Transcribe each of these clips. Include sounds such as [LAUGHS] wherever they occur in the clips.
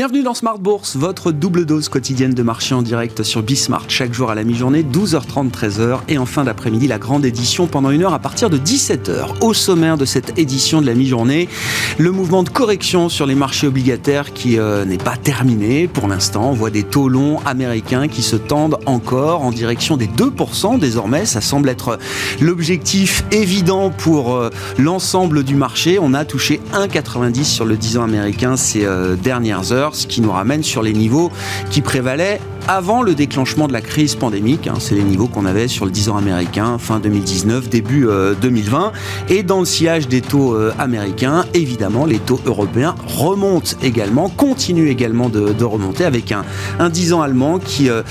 Bienvenue dans Smart Bourse, votre double dose quotidienne de marché en direct sur Bismart, chaque jour à la mi-journée, 12h30, 13h, et en fin d'après-midi, la grande édition pendant une heure à partir de 17h. Au sommaire de cette édition de la mi-journée, le mouvement de correction sur les marchés obligataires qui euh, n'est pas terminé pour l'instant. On voit des taux longs américains qui se tendent encore en direction des 2% désormais. Ça semble être l'objectif évident pour euh, l'ensemble du marché. On a touché 1,90 sur le 10 ans américain ces euh, dernières heures ce qui nous ramène sur les niveaux qui prévalaient avant le déclenchement de la crise pandémique. Hein, c'est les niveaux qu'on avait sur le 10 ans américain fin 2019, début 2020. Euh, Et dans le sillage des taux euh, américains, évidemment, les taux européens remontent également, continuent également de, remonter avec un, un 10 ans allemand qui euh,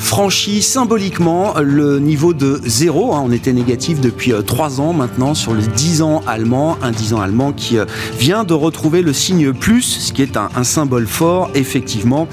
franchit symboliquement le niveau de zéro. Hein. On était négatif depuis 3 ans maintenant sur le 10 ans allemand. Un 10 ans allemand qui vient de retrouver le signe plus, ce qui est un, un symbole fort, effectivement,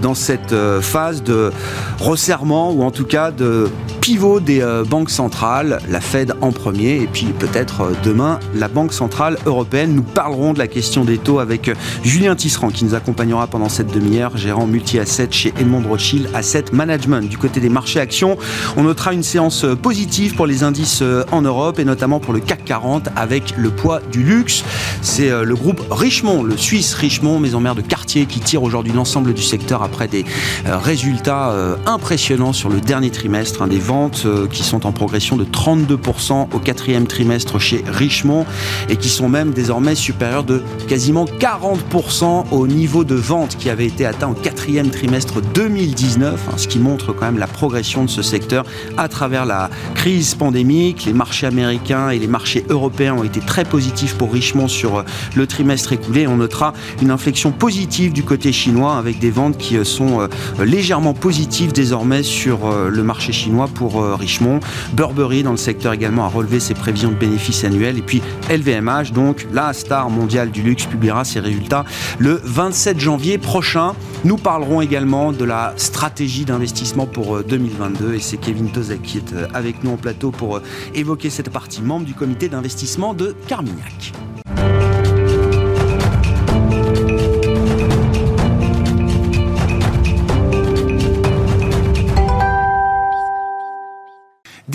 dans cette phase de resserrement ou en tout cas de pivot des euh, banques centrales, la Fed en premier et puis peut-être euh, demain la Banque centrale européenne. Nous parlerons de la question des taux avec euh, Julien Tisserand qui nous accompagnera pendant cette demi-heure, gérant multi-asset chez Edmond Rothschild Asset Management. Du côté des marchés actions, on notera une séance positive pour les indices en Europe et notamment pour le CAC 40 avec le poids du luxe. C'est le groupe Richemont, le Suisse Richemont, maison mère de quartier qui tire aujourd'hui l'ensemble du secteur après des résultats résultats euh, impressionnants sur le dernier trimestre, hein, des ventes euh, qui sont en progression de 32% au quatrième trimestre chez Richemont et qui sont même désormais supérieurs de quasiment 40% au niveau de vente qui avait été atteint au quatrième trimestre 2019, hein, ce qui montre quand même la progression de ce secteur à travers la crise pandémique. Les marchés américains et les marchés européens ont été très positifs pour Richemont sur euh, le trimestre écoulé. On notera une inflexion positive du côté chinois avec des ventes qui sont légèrement positif désormais sur euh, le marché chinois pour euh, Richemont. Burberry dans le secteur également a relevé ses prévisions de bénéfices annuels. Et puis LVMH, donc la star mondiale du luxe, publiera ses résultats le 27 janvier prochain. Nous parlerons également de la stratégie d'investissement pour 2022 euh, et c'est Kevin Tozek qui est avec nous en plateau pour évoquer cette partie, membre du comité d'investissement de Carmignac.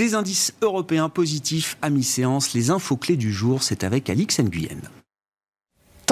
Des indices européens positifs à mi-séance. Les infos clés du jour, c'est avec Alix Nguyen.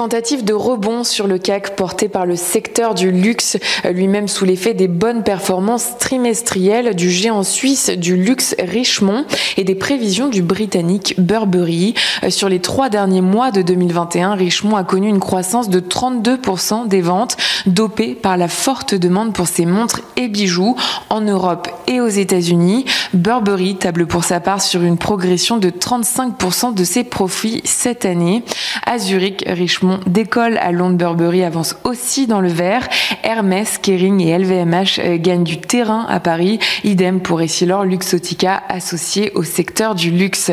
Tentative de rebond sur le CAC porté par le secteur du luxe, lui-même sous l'effet des bonnes performances trimestrielles du géant suisse du luxe Richemont et des prévisions du britannique Burberry. Sur les trois derniers mois de 2021, Richemont a connu une croissance de 32% des ventes, dopée par la forte demande pour ses montres et bijoux en Europe et aux États-Unis. Burberry table pour sa part sur une progression de 35% de ses profits cette année. À Zurich, Richemont d'école à Londres Burberry avance aussi dans le vert. Hermès, Kering et LVMH euh, gagnent du terrain à Paris. Idem pour Essilor Luxotica associé au secteur du luxe.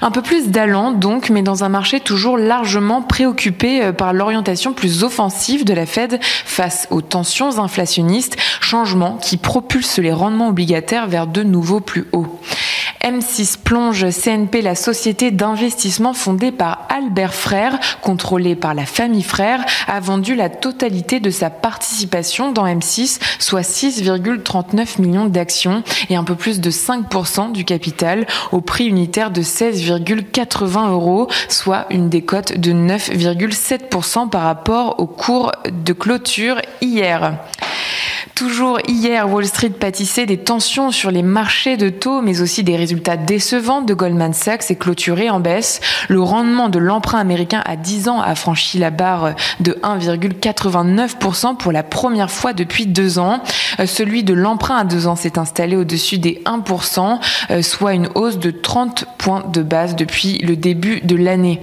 Un peu plus d'allant donc, mais dans un marché toujours largement préoccupé euh, par l'orientation plus offensive de la Fed face aux tensions inflationnistes, changement qui propulse les rendements obligataires vers de nouveaux plus hauts. M6 plonge CNP, la société d'investissement fondée par Albert Frère, contrôlée par la famille Frère, a vendu la totalité de sa participation dans M6, soit 6,39 millions d'actions et un peu plus de 5% du capital au prix unitaire de 16,80 euros, soit une décote de 9,7% par rapport au cours de clôture hier. Toujours hier, Wall Street pâtissait des tensions sur les marchés de taux, mais aussi des résultats décevants de Goldman Sachs et clôturé en baisse. Le rendement de l'emprunt américain à 10 ans a franchi la barre de 1,89% pour la première fois depuis deux ans. Euh, celui de l'emprunt à deux ans s'est installé au-dessus des 1%, euh, soit une hausse de 30 points de base depuis le début de l'année.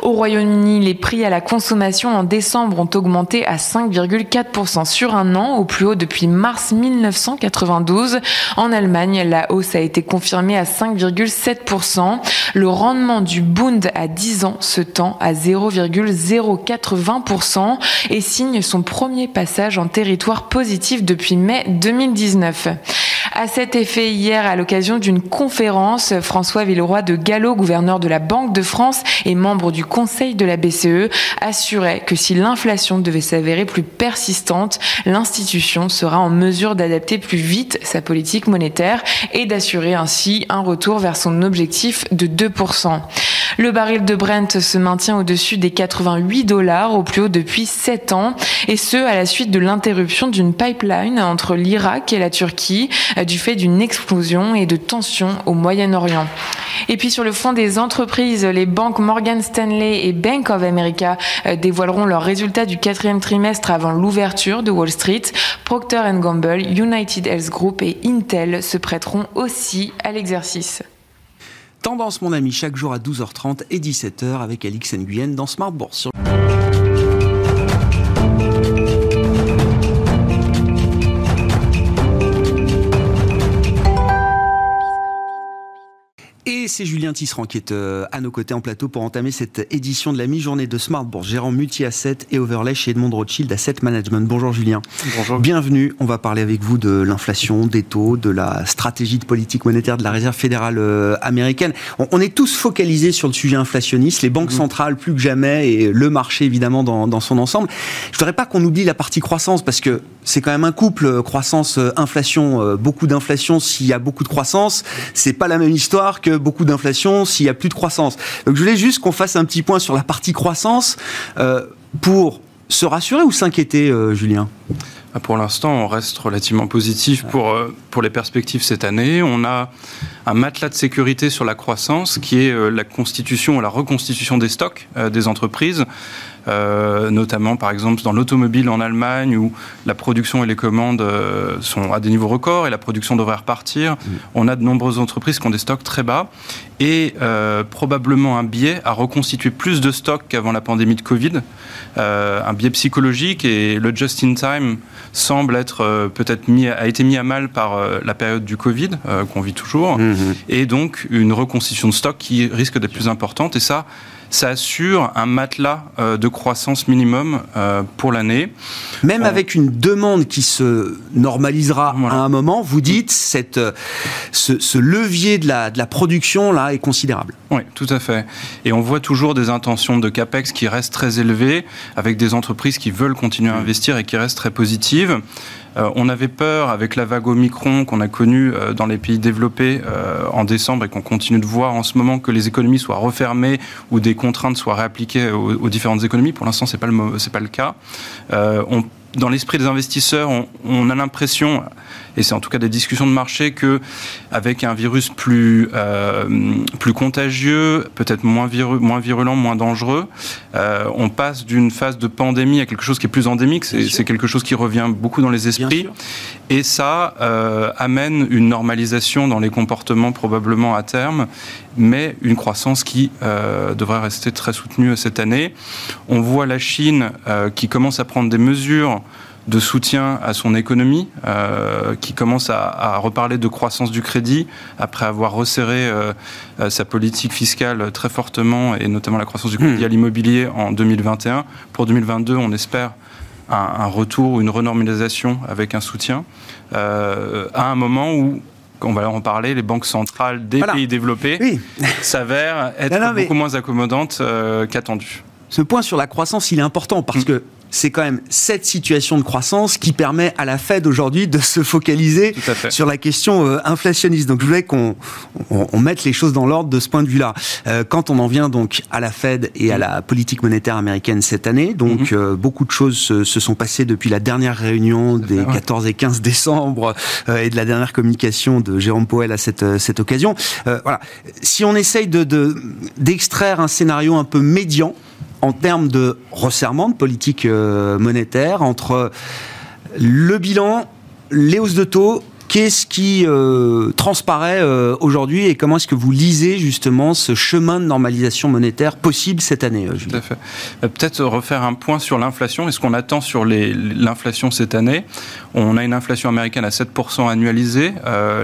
Au Royaume-Uni, les prix à la consommation en décembre ont augmenté à 5,4% sur un an, au plus haut depuis mars 1992. En Allemagne, la hausse a été confirmée à 5,7%. Le rendement du Bund à 10 ans se tend à 0,080% et signe son premier passage en territoire positif depuis mai 2019. À cet effet, hier, à l'occasion d'une conférence, François Villeroy de Gallo, gouverneur de la Banque de France et membre du Conseil de la BCE, assurait que si l'inflation devait s'avérer plus persistante, l'institution sera en mesure d'adapter plus vite sa politique monétaire et d'assurer ainsi un retour vers son objectif de 2%. Le baril de Brent se maintient au-dessus des 88 dollars, au plus haut depuis 7 ans, et ce à la suite de l'interruption d'une pipeline entre l'Irak et la Turquie du fait d'une explosion et de tensions au Moyen-Orient. Et puis sur le fond des entreprises, les banques Morgan Stanley et Bank of America euh, dévoileront leurs résultats du quatrième trimestre avant l'ouverture de Wall Street. Procter Gamble, United Health Group et Intel se prêteront aussi à l'exercice. Tendance, mon ami, chaque jour à 12h30 et 17h avec Alix Nguyen dans Smart Bourse. C'est Julien Tisserand qui est euh, à nos côtés en plateau pour entamer cette édition de la mi-journée de Smart Bourse, gérant multi-asset et overlay chez Edmond Rothschild Asset Management. Bonjour Julien. Bonjour. Bienvenue. On va parler avec vous de l'inflation, des taux, de la stratégie de politique monétaire de la Réserve fédérale euh, américaine. On, est tous focalisés sur le sujet inflationniste, les banques mmh. centrales plus que jamais et le marché évidemment dans, dans son ensemble. Je voudrais pas qu'on oublie la partie croissance parce que c'est quand même un couple euh, croissance-inflation. beaucoup d'inflation s'il y a beaucoup de croissance, c'est pas la même histoire que beaucoup d'inflation s'il y a plus de croissance. Donc je voulais juste qu'on fasse un petit point sur la partie croissance euh, pour se rassurer ou s'inquiéter, euh, Julien? Ah, pour l'instant, on reste relativement positif pour, euh, pour les perspectives cette année. On a un matelas de sécurité sur la croissance qui est la constitution ou la reconstitution des stocks des entreprises. Euh, notamment par exemple dans l'automobile en Allemagne où la production et les commandes euh, sont à des niveaux records et la production devrait repartir. Mm. On a de nombreuses entreprises qui ont des stocks très bas et euh, probablement un biais à reconstituer plus de stocks qu'avant la pandémie de Covid, un biais psychologique et le just-in-time semble être peut-être mis, a été mis à mal par la période du Covid qu'on vit toujours mm-hmm. et donc une reconstitution de stock qui risque d'être plus importante et ça ça assure un matelas euh, de croissance minimum euh, pour l'année. Même avec une demande qui se normalisera à un moment, vous dites cette, euh, ce, levier de la, de la production là est considérable. Oui, tout à fait. Et on voit toujours des intentions de capex qui restent très élevées, avec des entreprises qui veulent continuer à investir et qui restent très positives. Euh, on avait peur avec la vague Omicron qu'on a connue euh, dans les pays développés euh, en décembre et qu'on continue de voir en ce moment que les économies soient refermées ou des contraintes soient réappliquées aux, différentes économies. Pour l'instant, le c'est pas le cas. dans l'esprit des investisseurs, on a l'impression et c'est en tout cas des discussions de marché que avec un virus plus euh, plus contagieux, peut-être moins moins virulent, moins dangereux, euh, on passe d'une phase de pandémie à quelque chose qui est plus endémique. C'est quelque chose qui revient beaucoup dans les esprits, et ça euh, amène une normalisation dans les comportements probablement à terme, mais une croissance qui devrait rester très soutenue cette année. On voit la Chine qui commence à prendre des mesures de soutien à son économie, euh, qui commence à, reparler de croissance du crédit après avoir resserré euh, euh, sa politique fiscale très fortement et notamment la croissance du crédit hmm. à l'immobilier en 2021. Pour 2022, on espère un, retour ou une renormalisation avec un soutien à un moment où on va en parler, les banques centrales des pays développés s'avèrent être beaucoup moins accommodantes qu'attendues. Ce point sur la croissance, il est important parce hmm. que c'est quand même cette situation de croissance qui permet à la Fed aujourd'hui de se focaliser sur la question euh, inflationniste. Donc je voulais qu'on on, mette les choses dans l'ordre de ce point de vue-là. Euh, quand on en vient donc à la Fed et à la politique monétaire américaine cette année, donc mhm. euh, beaucoup de choses se, sont passées depuis la dernière réunion des 14 et 15 décembre et de la dernière communication de Jérôme Powell à cette, cette occasion. voilà. Si on essaye de d'extraire un scénario un peu médian, en termes de resserrement de politique euh, monétaire entre le bilan, les hausses de taux Qu'est-ce qui euh, transparaît euh, aujourd'hui et comment est-ce que vous lisez justement ce chemin de normalisation monétaire possible cette année Tout à fait. Peut-être refaire un point sur l'inflation et ce qu'on attend sur l'inflation cette année. On a une inflation américaine à 7% annualisée.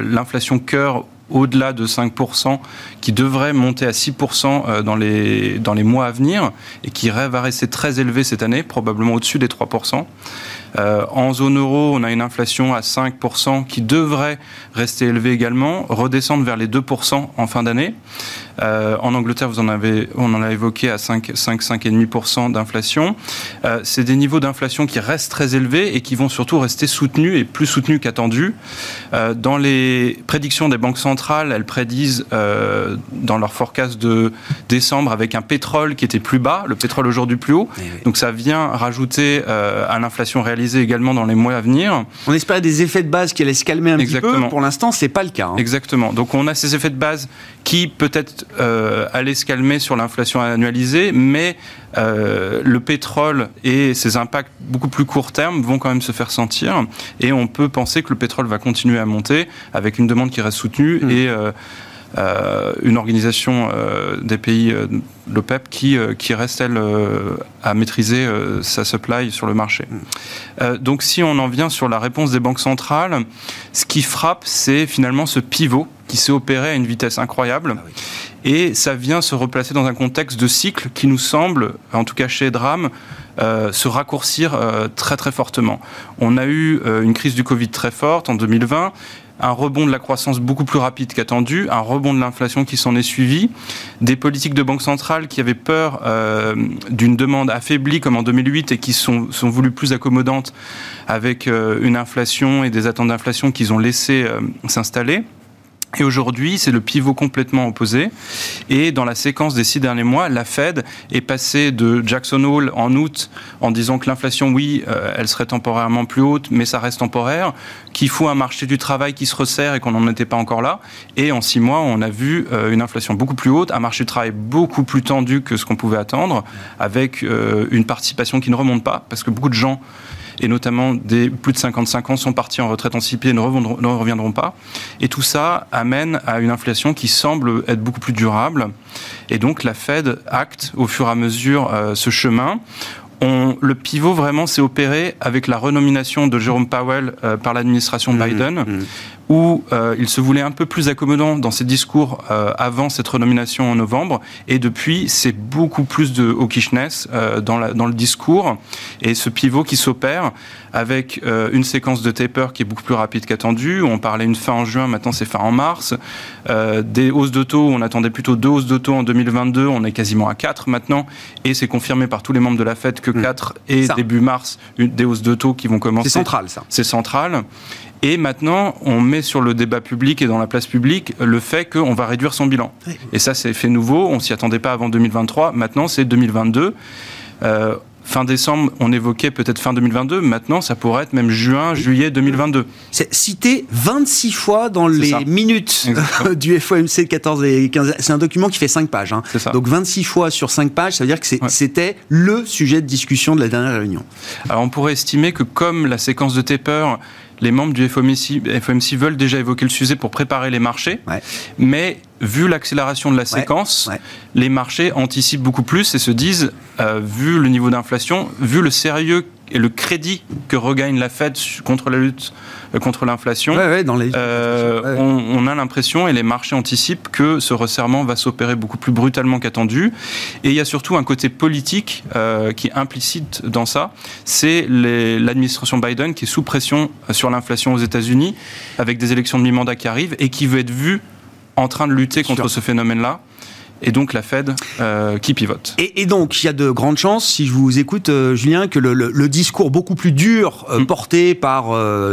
L'inflation cœur au-delà de 5%, qui devrait monter à 6% euh, dans les, dans les mois à venir, et qui va rester très élevé cette année, probablement au-dessus des 3%. Euh, en zone euro, on a une inflation à 5% qui devrait rester élevée également, redescendre vers les 2% en fin d'année. Euh, en Angleterre, vous en avez, on en a évoqué à 5, 5, 5,5% d'inflation. Euh, c'est des niveaux d'inflation qui restent très élevés et qui vont surtout rester soutenus et plus soutenus qu'attendus. Euh, dans les prédictions des banques centrales, elles prédisent dans leur forecast de décembre avec un pétrole qui était plus bas, le pétrole aujourd'hui plus haut. Oui, oui. Donc ça vient rajouter à l'inflation réalisée également dans les mois à venir. On espérait des effets de base qui allaient se calmer un petit peu. Pour l'instant, c'est pas le cas. hein. Exactement. Donc on a ces effets de base qui peut-être euh, allaient se calmer sur l'inflation annualisée, mais euh, le pétrole et ses impacts beaucoup plus court terme vont quand même se faire sentir. Et on peut penser que le pétrole va continuer à monter avec une demande qui reste soutenue Mm. et euh, une organisation euh, des pays, euh, l'OPEP, qui, euh, qui reste, elle, euh, à maîtriser euh, sa supply sur le marché. Euh, donc si on en vient sur la réponse des banques centrales, ce qui frappe, c'est finalement ce pivot qui s'est opéré à une vitesse incroyable. Ah oui. Et ça vient se replacer dans un contexte de cycle qui nous semble, en tout cas chez Dram, euh, se raccourcir euh, très très fortement. On a eu euh, une crise du Covid très forte en 2020, un rebond de la croissance beaucoup plus rapide qu'attendu, un rebond de l'inflation qui s'en est suivi, des politiques de banque centrale qui avaient peur euh, d'une demande affaiblie comme en 2008 et qui sont, sont voulues plus accommodantes avec euh, une inflation et des attentes d'inflation qu'ils ont laissé euh, s'installer. Et aujourd'hui, c'est le pivot complètement opposé. Et dans la séquence des six derniers mois, la Fed est passée de Jackson Hole en août en disant que l'inflation, oui, euh, elle serait temporairement plus haute, mais ça reste temporaire, qu'il faut un marché du travail qui se resserre et qu'on n'en était pas encore là. Et en six mois, on a vu euh, une inflation beaucoup plus haute, un marché du travail beaucoup plus tendu que ce qu'on pouvait attendre, avec euh, une participation qui ne remonte pas, parce que beaucoup de gens et notamment des plus de 55 ans sont partis en retraite anticipée et ne reviendront, ne reviendront pas. Et tout ça amène à une inflation qui semble être beaucoup plus durable. Et donc la Fed acte au fur et à mesure euh, ce chemin. On, le pivot vraiment s'est opéré avec la renomination de Jérôme Powell euh, par l'administration Mmh, Biden, mmh. Où euh, il se voulait un peu plus accommodant dans ses discours euh, avant cette renomination en novembre, et depuis c'est beaucoup plus de hawkishness euh, dans, la, dans le discours, et ce pivot qui s'opère avec euh, une séquence de taper qui est beaucoup plus rapide qu'attendu. On parlait une fin en juin, maintenant c'est fin en mars. Euh, des hausses de taux, on attendait plutôt deux hausses de taux en 2022, on est quasiment à 4 maintenant, et c'est confirmé par tous les membres de la Fed que Mmh. 4 et Ça. début mars, une, des hausses de taux qui vont commencer. C'est central, ça. C'est central. Et maintenant, on met sur le débat public et dans la place publique le fait qu'on va réduire son bilan. Oui. Et ça, c'est fait nouveau. On s'y attendait pas avant 2023. Maintenant, c'est 2022. Euh, fin décembre, on évoquait peut-être fin 2022. Maintenant, ça pourrait être même juin, juillet 2022. C'est cité 26 fois dans les ça. minutes Exactement. [LAUGHS] du FOMC 14 et 15. C'est un document qui fait 5 pages. hein. Ça. Donc 26 fois sur 5 pages, ça veut dire que Ouais. c'était le sujet de discussion de la dernière réunion. Alors, on pourrait estimer que comme la séquence de taper, les membres du FOMC, FOMC veulent déjà évoquer le sujet pour préparer les marchés. Ouais. Mais vu l'accélération de la séquence, ouais. les marchés anticipent beaucoup plus et se disent, euh, vu le niveau d'inflation, vu le sérieux et le crédit que regagne la Fed contre la lutte euh, contre l'inflation, Ouais, ouais, dans les. euh, Ouais, on, on a l'impression, et les marchés anticipent, que ce resserrement va s'opérer beaucoup plus brutalement qu'attendu. Et il y a surtout un côté politique euh, qui est implicite dans ça. C'est l'administration Biden qui est sous pression sur l'inflation aux États-Unis, avec des élections de mi-mandat qui arrivent, et qui veut être vue en train de lutter contre ce phénomène-là. Et donc la Fed euh, qui pivote. Et, et donc, il y a de grandes chances, si je vous écoute, euh, Julien, que le, le- le discours beaucoup plus dur euh, Mm. porté par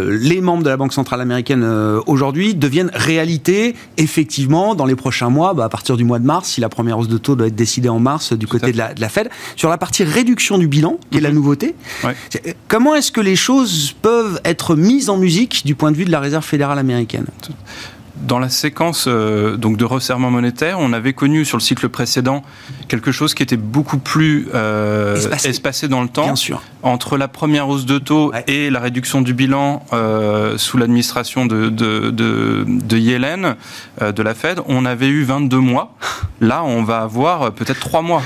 les membres de la Banque centrale américaine aujourd'hui devienne réalité, effectivement, dans les prochains mois, bah, à partir du mois de mars, si la première hausse de taux doit être décidée en mars du côté de la, de la Fed. Sur la partie réduction du bilan, qui est la Mhm. nouveauté, Ouais. comment est-ce que les choses peuvent être mises en musique du point de vue de la Réserve fédérale américaine? Dans la séquence euh, donc de resserrement monétaire, on avait connu sur le cycle précédent quelque chose qui était beaucoup plus euh, Espacé. espacé. dans le temps. Bien sûr. Entre la première hausse de taux Ouais. et la réduction du bilan euh, sous l'administration de, de, de, de Yellen, de la Fed, on avait eu 22 mois. Là, on va avoir peut-être 3 mois.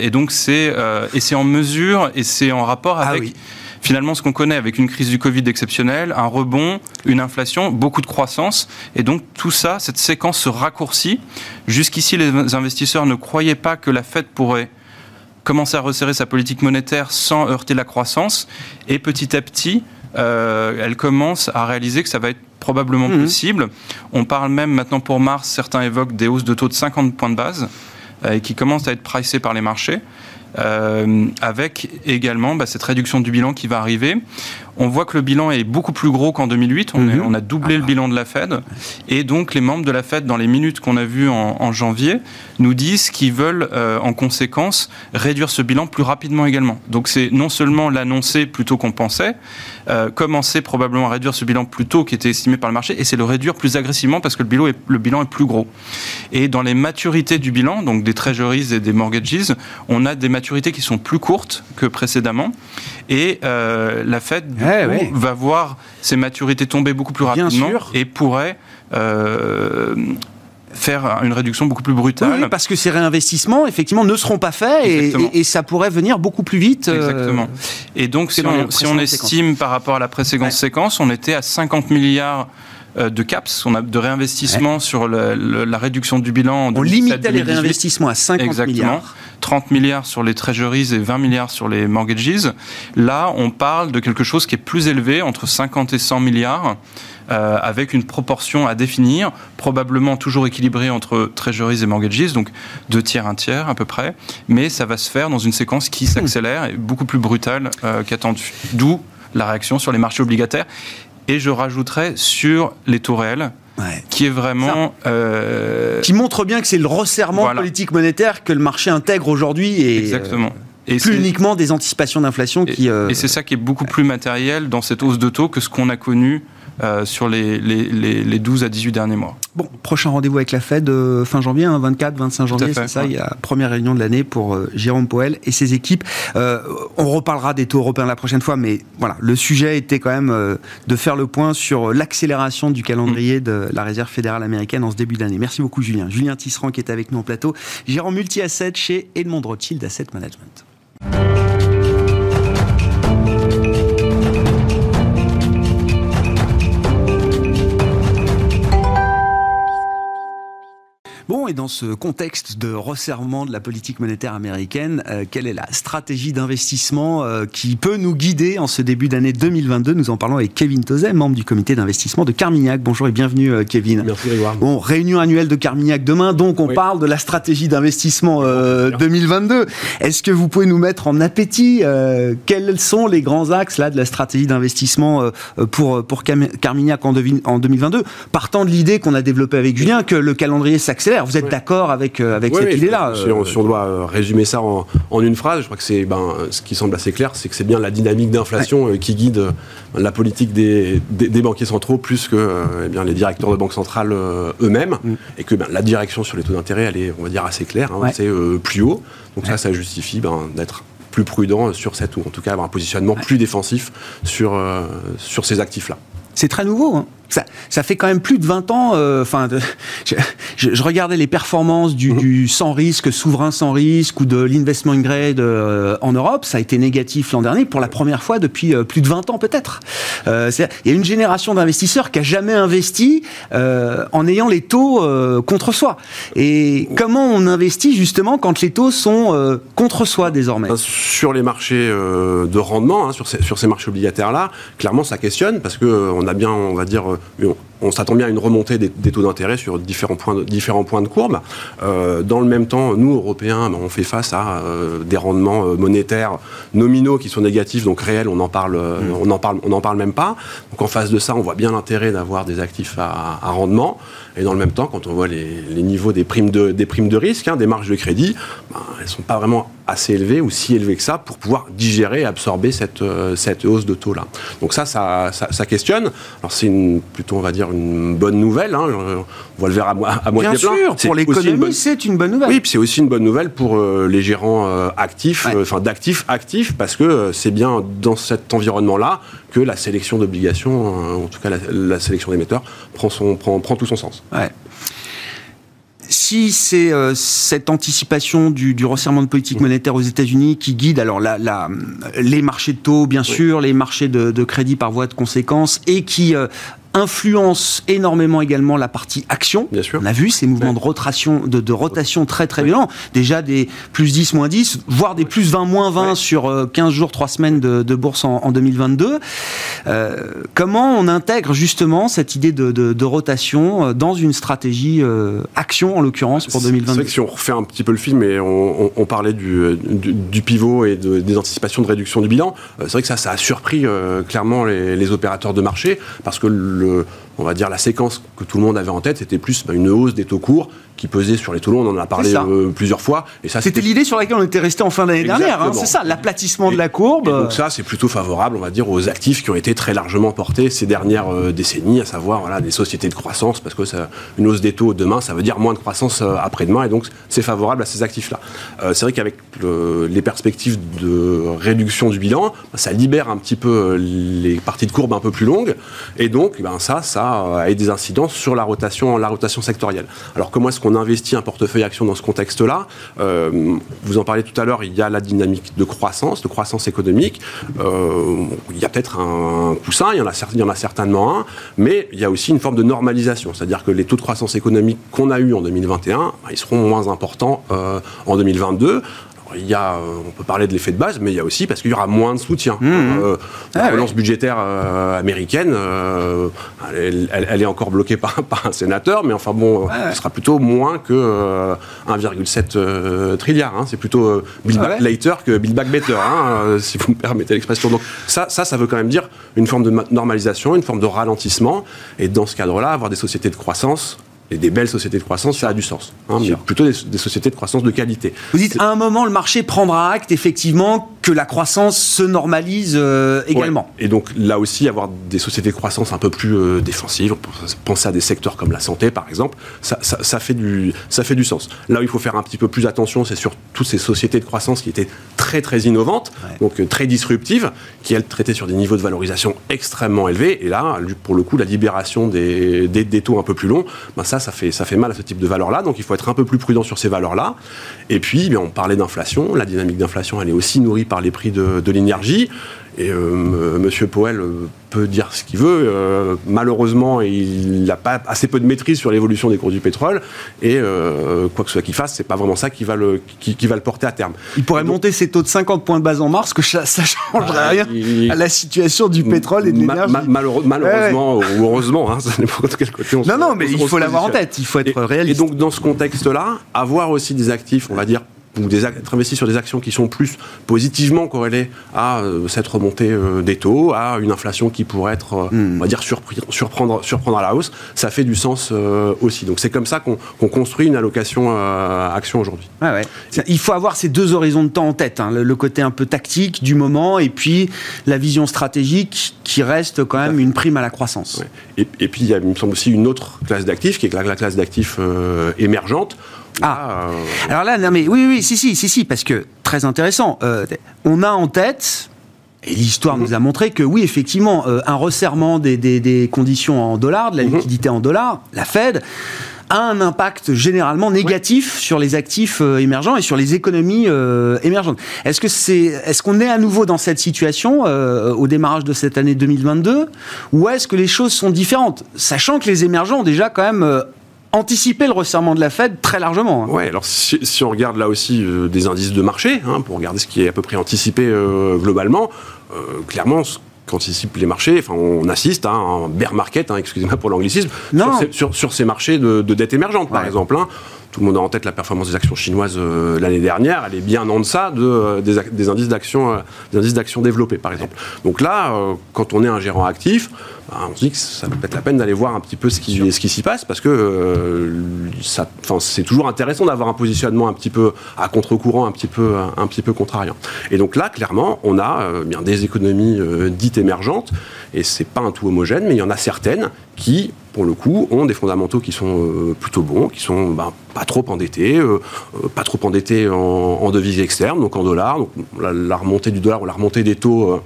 Et donc, c'est en mesure et c'est en rapport Ah avec oui. Finalement ce qu'on connaît avec une crise du Covid exceptionnelle, un rebond, une inflation, beaucoup de croissance. Et donc tout ça, cette séquence se raccourcit. Jusqu'ici, les investisseurs ne croyaient pas que la Fed pourrait commencer à resserrer sa politique monétaire sans heurter la croissance. Et petit à petit, euh, elle commence à réaliser que ça va être probablement mhm. possible. On parle même maintenant pour mars, certains évoquent des hausses de taux de 50 points de base euh, et qui commencent à être pricées par les marchés. Euh, avec également bah, cette réduction du bilan qui va arriver. On voit que le bilan est beaucoup plus gros qu'en 2008. On, mhm. on, a doublé le bilan de la Fed. Et donc, les membres de la Fed, dans les minutes qu'on a vues en, janvier, nous disent qu'ils veulent, euh, en conséquence, réduire ce bilan plus rapidement également. Donc, c'est non seulement l'annoncer plutôt qu'on pensait, euh, commencer probablement à réduire ce bilan plus tôt qui était estimé par le marché, et c'est le réduire plus agressivement parce que le bilan est, le bilan est plus gros. Et dans les maturités du bilan, donc des treasuries et des mortgages, on a des maturités qui sont plus courtes que précédemment. Et euh, la Fed eh va voir ses maturités tomber beaucoup plus rapidement et pourrait euh, faire une réduction beaucoup plus brutale. Oui, parce que ces réinvestissements, effectivement, ne seront pas faits et, ça pourrait venir beaucoup plus vite. Euh, Exactement. Et donc, si on, estime par rapport à la précédente séquence, on était à 50 milliards de caps, on a de réinvestissement sur la réduction du bilan. On limitait les réinvestissements à 50 Exactement. milliards. 30 milliards sur les treasuries et 20 milliards sur les mortgages. Là, on parle de quelque chose qui est plus élevé, entre 50 et 100 milliards. Euh, avec une proportion à définir, probablement toujours équilibrée entre treasuries et mortgages, donc deux tiers, un tiers à peu près, mais ça va se faire dans une séquence qui s'accélère et beaucoup plus brutale euh, qu'attendu. D'où la réaction sur les marchés obligataires. Et je rajouterais sur les taux réels, qui est vraiment... Euh, qui montre bien que c'est le resserrement politique monétaire que le marché intègre aujourd'hui. Et, Exactement. Et plus uniquement des anticipations d'inflation qui... Euh, et c'est ça qui est beaucoup plus matériel dans cette hausse de taux que ce qu'on a connu euh, sur les, les, les, 12 à 18 derniers mois. Bon, prochain rendez-vous avec la Fed euh, fin janvier, 24, hein, 25 janvier, c'est ça, il y a la première réunion de l'année pour euh, Jérôme Poel et ses équipes. on reparlera des taux européens la prochaine fois, mais voilà, le sujet était quand même de faire le point sur l'accélération du calendrier de la Réserve fédérale américaine en ce début d'année. Merci beaucoup Julien. Julien Tisserand qui est avec nous en plateau, gérant multi-asset chez Edmond Rothschild Asset Management. Bon, et dans ce contexte de resserrement de la politique monétaire américaine, euh, quelle est la stratégie d'investissement euh, qui peut nous guider en ce début d'année 2022 Nous en parlons avec Kevin Tozet, membre du comité d'investissement de Carmignac. Bonjour et bienvenue, euh, Kevin. Merci, Grégoire. Bon, réunion annuelle de Carmignac demain, donc on parle de la stratégie d'investissement 2022. Est-ce que vous pouvez nous mettre en appétit Quels sont les grands axes là de la stratégie d'investissement pour, pour Carmignac en, en 2022 Partant de l'idée qu'on a développée avec Julien que le calendrier s'accélère vous êtes d'accord avec, euh, avec cette idée-là si, on euh, doit euh, résumer ça en, une phrase, je crois que c'est ben, ce qui semble assez clair, c'est que c'est bien la dynamique d'inflation qui guide la politique des, des, banquiers centraux plus que eh bien, les directeurs de banque centrale eux-mêmes, mm. et que ben, la direction sur les taux d'intérêt, elle est, on va dire, assez claire, hein, c'est plus haut. Donc ça, ça justifie ben, d'être plus prudent sur cette, ou en tout cas avoir un positionnement plus défensif sur, sur ces actifs-là. C'est très nouveau. Hein ça, fait quand même plus de 20 ans. Euh, enfin, je, regardais les performances du, du, sans risque, souverain sans risque ou de l'investment grade euh, en Europe. Ça a été négatif l'an dernier pour la première fois depuis euh, plus de 20 ans peut-être. il y a une génération d'investisseurs qui a jamais investi en ayant les taux contre soi. Et comment on investit justement quand les taux sont contre soi désormais? Sur les marchés de rendement, hein, sur, ces, sur ces marchés obligataires là, clairement ça questionne parce que on a bien, on va dire on s'attend bien à une remontée des, taux d'intérêt sur différents points de, différents points de courbe. Euh, dans le même temps, nous, Européens, ben, on fait face à euh, des rendements euh, monétaires nominaux qui sont négatifs, donc réels, on n'en parle, mm. on en parle, on en parle même pas. Donc en face de ça, on voit bien l'intérêt d'avoir des actifs à, rendement. Et dans le même temps, quand on voit les, niveaux des primes de, des primes de risque, hein, des marges de crédit, ben, elles sont pas vraiment assez élevées ou si élevées que ça pour pouvoir digérer et absorber cette, cette hausse de taux là. Donc ça, ça, ça, questionne. Alors c'est plutôt, on va dire, une bonne nouvelle. Hein. On voit le verre à, à moitié Bien sûr, pour l'économie, c'est une bonne nouvelle. Oui, puis c'est aussi une bonne nouvelle pour euh, les gérants euh, actifs, euh, enfin d'actifs actifs, parce que c'est bien dans cet environnement-là que la sélection d'obligations, en tout cas la, sélection d'émetteurs, prend, son, prend, prend tout son sens. Ouais si c'est cette anticipation du, resserrement de politique monétaire aux États-Unis qui guide alors la, les marchés de taux, bien sûr, les marchés de, de, crédit par voie de conséquence, et qui influence énormément également la partie action. Bien sûr. On a vu ces mouvements de rotation, de, rotation très très violents. Déjà des plus 10, moins 10, voire des plus 20, moins 20 sur 15 euh, jours, 3 semaines de, bourse en, 2022. Euh, comment on intègre justement cette idée de, rotation euh, dans une stratégie action en l'occurrence pour 2022 C'est vrai que si on refait un petit peu le film et on, parlait du, du, pivot et des anticipations de réduction du bilan, c'est vrai que ça, ça a surpris clairement les, les opérateurs de marché parce que on va dire, la séquence que tout le monde avait en tête, c'était plus bah, une hausse des taux courts qui pesait sur les taux longs. On en a parlé euh, plusieurs fois. Et ça, c'était l'idée sur laquelle on était resté en fin d'année dernière. Hein, c'est ça, l'aplatissement de la courbe. donc ça, c'est plutôt favorable, on va dire, aux actifs qui ont été très largement portés ces dernières euh, décennies, à savoir voilà, des sociétés de croissance, parce que ça, une hausse des taux demain, ça veut dire moins de croissance euh, après-demain, et donc c'est favorable à ces actifs-là. c'est vrai qu'avec les perspectives de réduction du bilan, ça libère un petit peu les parties de courbe un peu plus longues, et donc eh ben, ça, ça a des incidences sur la rotation, la rotation sectorielle. Alors comment est-ce qu'on investit un portefeuille action dans ce contexte-là. Euh, Vous en parlez tout à l'heure, il y a la dynamique de croissance, de croissance économique. Euh, il y a peut-être un, coussin, il y, en a, certainement un, mais il y a aussi une forme de normalisation, c'est-à-dire que les taux de croissance économique qu'on a eu en 2021, bah, ils seront moins importants euh, en 2022 il y a, euh, on peut parler de l'effet de base, mais il y a aussi parce qu'il y aura moins de soutien. Mmh. Euh, la ah relance budgétaire euh, américaine, elle, est encore bloquée [LAUGHS] par, un sénateur, mais enfin bon, ce sera plutôt moins que 1,7 trilliard. Hein. C'est plutôt Bill ah back later que Bill back better, hein, si vous me permettez l'expression. Donc ça, ça, ça veut quand même dire une forme de normalisation, une forme de ralentissement, et dans ce cadre-là, avoir des sociétés de croissance et des belles sociétés de croissance, ça a du sens. Hein, mais plutôt des, sociétés de croissance de qualité. Vous dites, à un moment, le marché prendra acte, effectivement, que la croissance se normalise euh, également. Et donc, là aussi, avoir des sociétés de croissance un peu plus euh, défensives, penser à des secteurs comme la santé, par exemple, ça, ça, fait du, ça fait du sens. Là où il faut faire un petit peu plus attention, c'est sur toutes ces sociétés de croissance qui étaient très, très innovantes, donc euh, très disruptives, qui, elles, traitaient sur des niveaux de valorisation extrêmement élevés. Et là, pour le coup, la libération des, des, taux un peu plus longs, ben ça, ça fait, ça fait mal à ce type de valeur-là. Donc il faut être un peu plus prudent sur ces valeurs-là. Et puis, bien, on parlait d'inflation. La dynamique d'inflation, elle est aussi nourrie par les prix de l'énergie. Et euh, Monsieur Powell euh, peut dire ce qu'il veut. Euh, malheureusement, il n'a pas assez peu de maîtrise sur l'évolution des cours du pétrole. Et quoi que ce soit qu'il fasse, c'est pas vraiment ça qui va le qui, va le porter à terme. Il pourrait monter ses taux de 50 points de base en mars, que ça, ça changerait bah, rien à la situation du pétrole et de l'énergie. malheureusement ou heureusement, hein, [LAUGHS] ça dépend de quel côté on Non, non, mais il faut l'avoir en tête. Il faut être réaliste. Et donc dans ce contexte-là, avoir aussi des actifs, on va dire ou des, être investi sur des actions qui sont plus positivement corrélées à euh, cette remontée euh, des taux, à une inflation qui pourrait être, euh, hmm. on va dire, surprendre, surprendre à la hausse, ça fait du sens aussi. Donc c'est comme ça qu'on construit une allocation action aujourd'hui. Il faut avoir ces deux horizons de temps en tête, hein. le, côté un peu tactique du moment et puis la vision stratégique qui reste quand même une prime à la croissance. Et, puis il y a, il me semble aussi une autre classe d'actifs qui est la, la classe d'actifs émergente ah. Euh, Alors là, non mais oui, oui, si, si, si, si, parce que très intéressant. Euh, on a en tête, et l'histoire nous a montré que oui, effectivement, euh, un resserrement des, conditions en dollars, de la mhm. liquidité en dollars, la Fed a un impact généralement négatif sur les actifs émergents et sur les économies émergentes. Est-ce que c'est, est-ce qu'on est à nouveau dans cette situation au démarrage de cette année 2022, ou est-ce que les choses sont différentes, sachant que les émergents ont déjà quand même anticiper le resserrement de la Fed très largement. Hein. Oui, alors si, on regarde là aussi euh, des indices de marché, hein, pour regarder ce qui est à peu près anticipé euh, globalement, euh, clairement, ce qu'anticipent les marchés, enfin, on assiste à un bear market, hein, excusez-moi pour l'anglicisme, sur, sur, ces marchés de, dette émergente, par exemple tout le monde a en tête la performance des actions chinoises l'année dernière, elle est bien en deçà de, des, indices d'actions euh, développés, par exemple. Donc là, quand on est un gérant actif, bah, on se dit que ça peut être la peine d'aller voir un petit peu ce qui, ce qui s'y passe parce que euh, c'est toujours intéressant d'avoir un positionnement un petit peu à contre-courant, un petit peu, un petit peu contrariant. Et donc là, clairement, on a euh, bien des économies euh, dites émergentes et c'est pas un tout homogène, mais il y en a certaines qui, pour le coup, ont des fondamentaux qui sont plutôt bons, qui sont ben, pas trop endettés, pas trop endettés en, devises externes, donc en dollars. Donc la, remontée du dollar ou la remontée des taux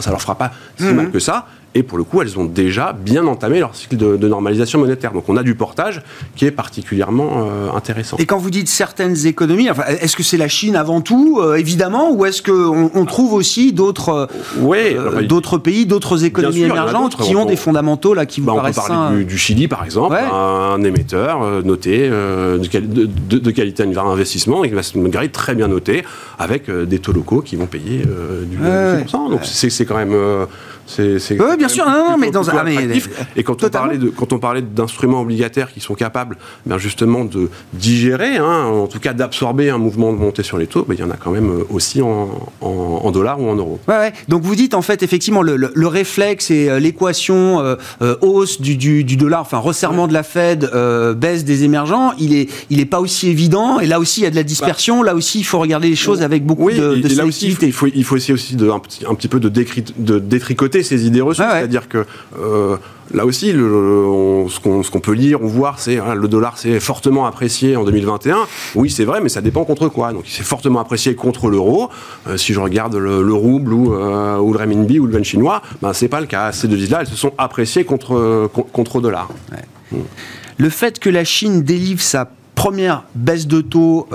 ça leur fera pas si mal mhm. que ça. Et pour le coup, elles ont déjà bien entamé leur cycle de, normalisation monétaire. Donc on a du portage qui est particulièrement euh, intéressant. Et quand vous dites certaines économies, enfin, est-ce que c'est la Chine avant tout, euh, évidemment, ou est-ce qu'on on trouve aussi d'autres euh, d'autres pays, d'autres économies émergentes qui ont des fondamentaux là qui vous bah, paraissent On peut parler du, Chili, par exemple, un, émetteur noté de, de, qualité investissement et qui va se garder très bien noté avec des taux locaux qui vont payer du 10%. Donc c'est quand même oui, bien sûr, non, mais dans un. et quand on, parlait de, quand on parlait d'instruments obligataires qui sont capables ben justement de digérer, hein, en tout cas d'absorber un mouvement de montée sur les taux, ben, il y en a quand même euh, aussi en, en, dollars ou en euros. Ouais, ouais. Donc vous dites en fait effectivement le, le, réflexe et euh, l'équation euh, hausse du, du, du, dollar, enfin resserrement de la Fed, baisse des émergents, il est, il est pas aussi évident. Et là aussi il y a de la dispersion. là aussi il faut regarder les choses avec beaucoup de, de et là aussi il faut, il faut essayer aussi de, un, petit, un petit peu de, de détricoter ces idées reçues. C'est-à-dire que euh, là aussi, ce qu'on peut lire ou voir, c'est hein, le dollar s'est fortement apprécié en 2021. Oui, c'est vrai, mais ça dépend contre quoi. Donc il s'est fortement apprécié contre l'euro. Euh, si je regarde le, rouble ou, euh, ou, le renminbi ou le yuan chinois, ben, c'est pas le cas. Ces devises-là, elles se sont appréciées contre, contre le dollar. Le fait que la Chine délivre sa première baisse de taux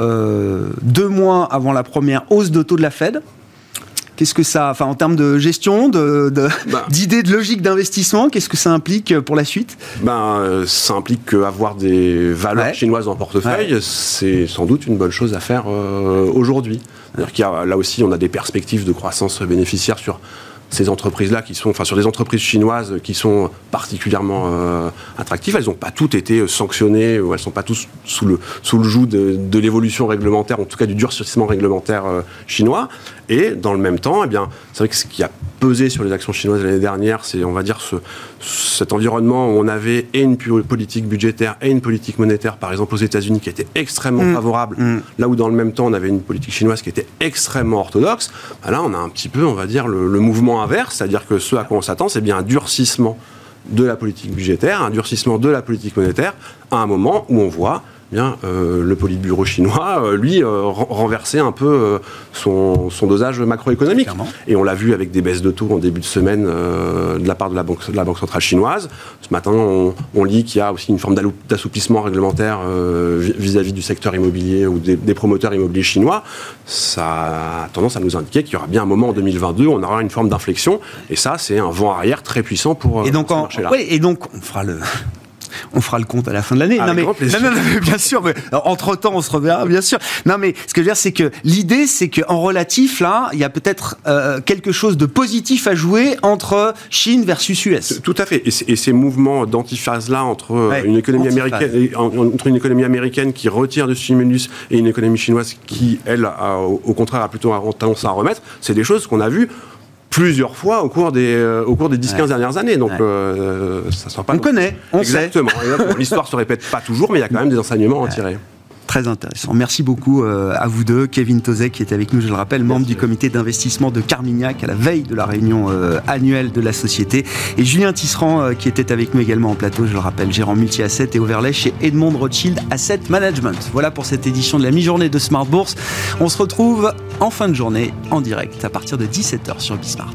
deux mois avant la première hausse de taux de la Fed, Qu'est-ce que ça, enfin en termes de gestion, de, [LAUGHS] bah. d'idées de, logique d'investissement, qu'est-ce que ça implique pour la suite? Ben, euh, Ça implique qu'avoir des valeurs chinoises en portefeuille, c'est sans doute une bonne chose à faire euh, aujourd'hui. là aussi, on a des perspectives de croissance bénéficiaire sur ces entreprises-là qui sont, enfin sur des entreprises chinoises qui sont particulièrement euh, attractives, elles n'ont pas toutes été sanctionnées ou elles ne sont pas toutes sous le, sous le joug de, l'évolution réglementaire, en tout cas du durcissement réglementaire euh, chinois. Et dans le même temps, eh bien, c'est vrai que ce qui a pesé sur les actions chinoises l'année dernière, c'est, on va dire, ce, cet environnement où on avait et une politique budgétaire et une politique monétaire, par exemple aux États-Unis, qui était extrêmement mmh. favorable, mmh. là où dans le même temps on avait une politique chinoise qui était extrêmement orthodoxe. Bah là, on a un petit peu, on va dire, le, le mouvement inverse, c'est-à-dire que ce à quoi on s'attend, c'est bien un durcissement de la politique budgétaire, un durcissement de la politique monétaire, à un moment où on voit bien euh, le Politburo chinois, euh, lui, euh, renverser un peu son, dosage macroéconomique. Et on l'a vu avec des baisses de taux en début de semaine de la part de la Banque, de la banque centrale chinoise. Ce matin, on, lit qu'il y a aussi une forme d'assouplissement réglementaire vis-à-vis du secteur immobilier ou des, promoteurs immobiliers chinois. Ça a tendance à nous indiquer qu'il y aura bien un moment en 2022 où on aura une forme d'inflexion. Et ça, c'est un vent arrière très puissant pour, et donc, ce marché-là. Oui, et donc, on fera le, on fera le compte à la fin de l'année. Non, mais, bien sûr. entre temps, on se reverra, bien sûr. Non, mais ce que je veux dire, c'est que l'idée, c'est qu'en relatif, là, il y a peut-être euh, quelque chose de positif à jouer entre Chine versus US. Tout à fait. Et, ces mouvements d'antiphase-là entre euh, une économie américaine, entre une économie américaine qui retire de stimulus et une économie chinoise qui, elle, au contraire, a plutôt tendance à remettre, c'est des choses qu'on a vues plusieurs fois au cours des, euh, au cours des 10-15 dernières années. Donc, euh, ça sera pas. On connaît, on Exactement. L'histoire se répète pas toujours, mais il y a quand même des enseignements à tirer. Très intéressant. Merci beaucoup euh, à vous deux. Kevin Tozek, qui est avec nous, je le rappelle, membre du comité d'investissement de Carmignac à la veille de la réunion annuelle de la société. Et Julien Tisserand, qui était avec nous également en plateau, je le rappelle, gérant multi-asset et overlay chez Edmond Rothschild Asset Management. Voilà pour cette édition de la mi-journée de Smart Bourse. On se retrouve en fin de journée en direct à partir de 17h sur Bismart.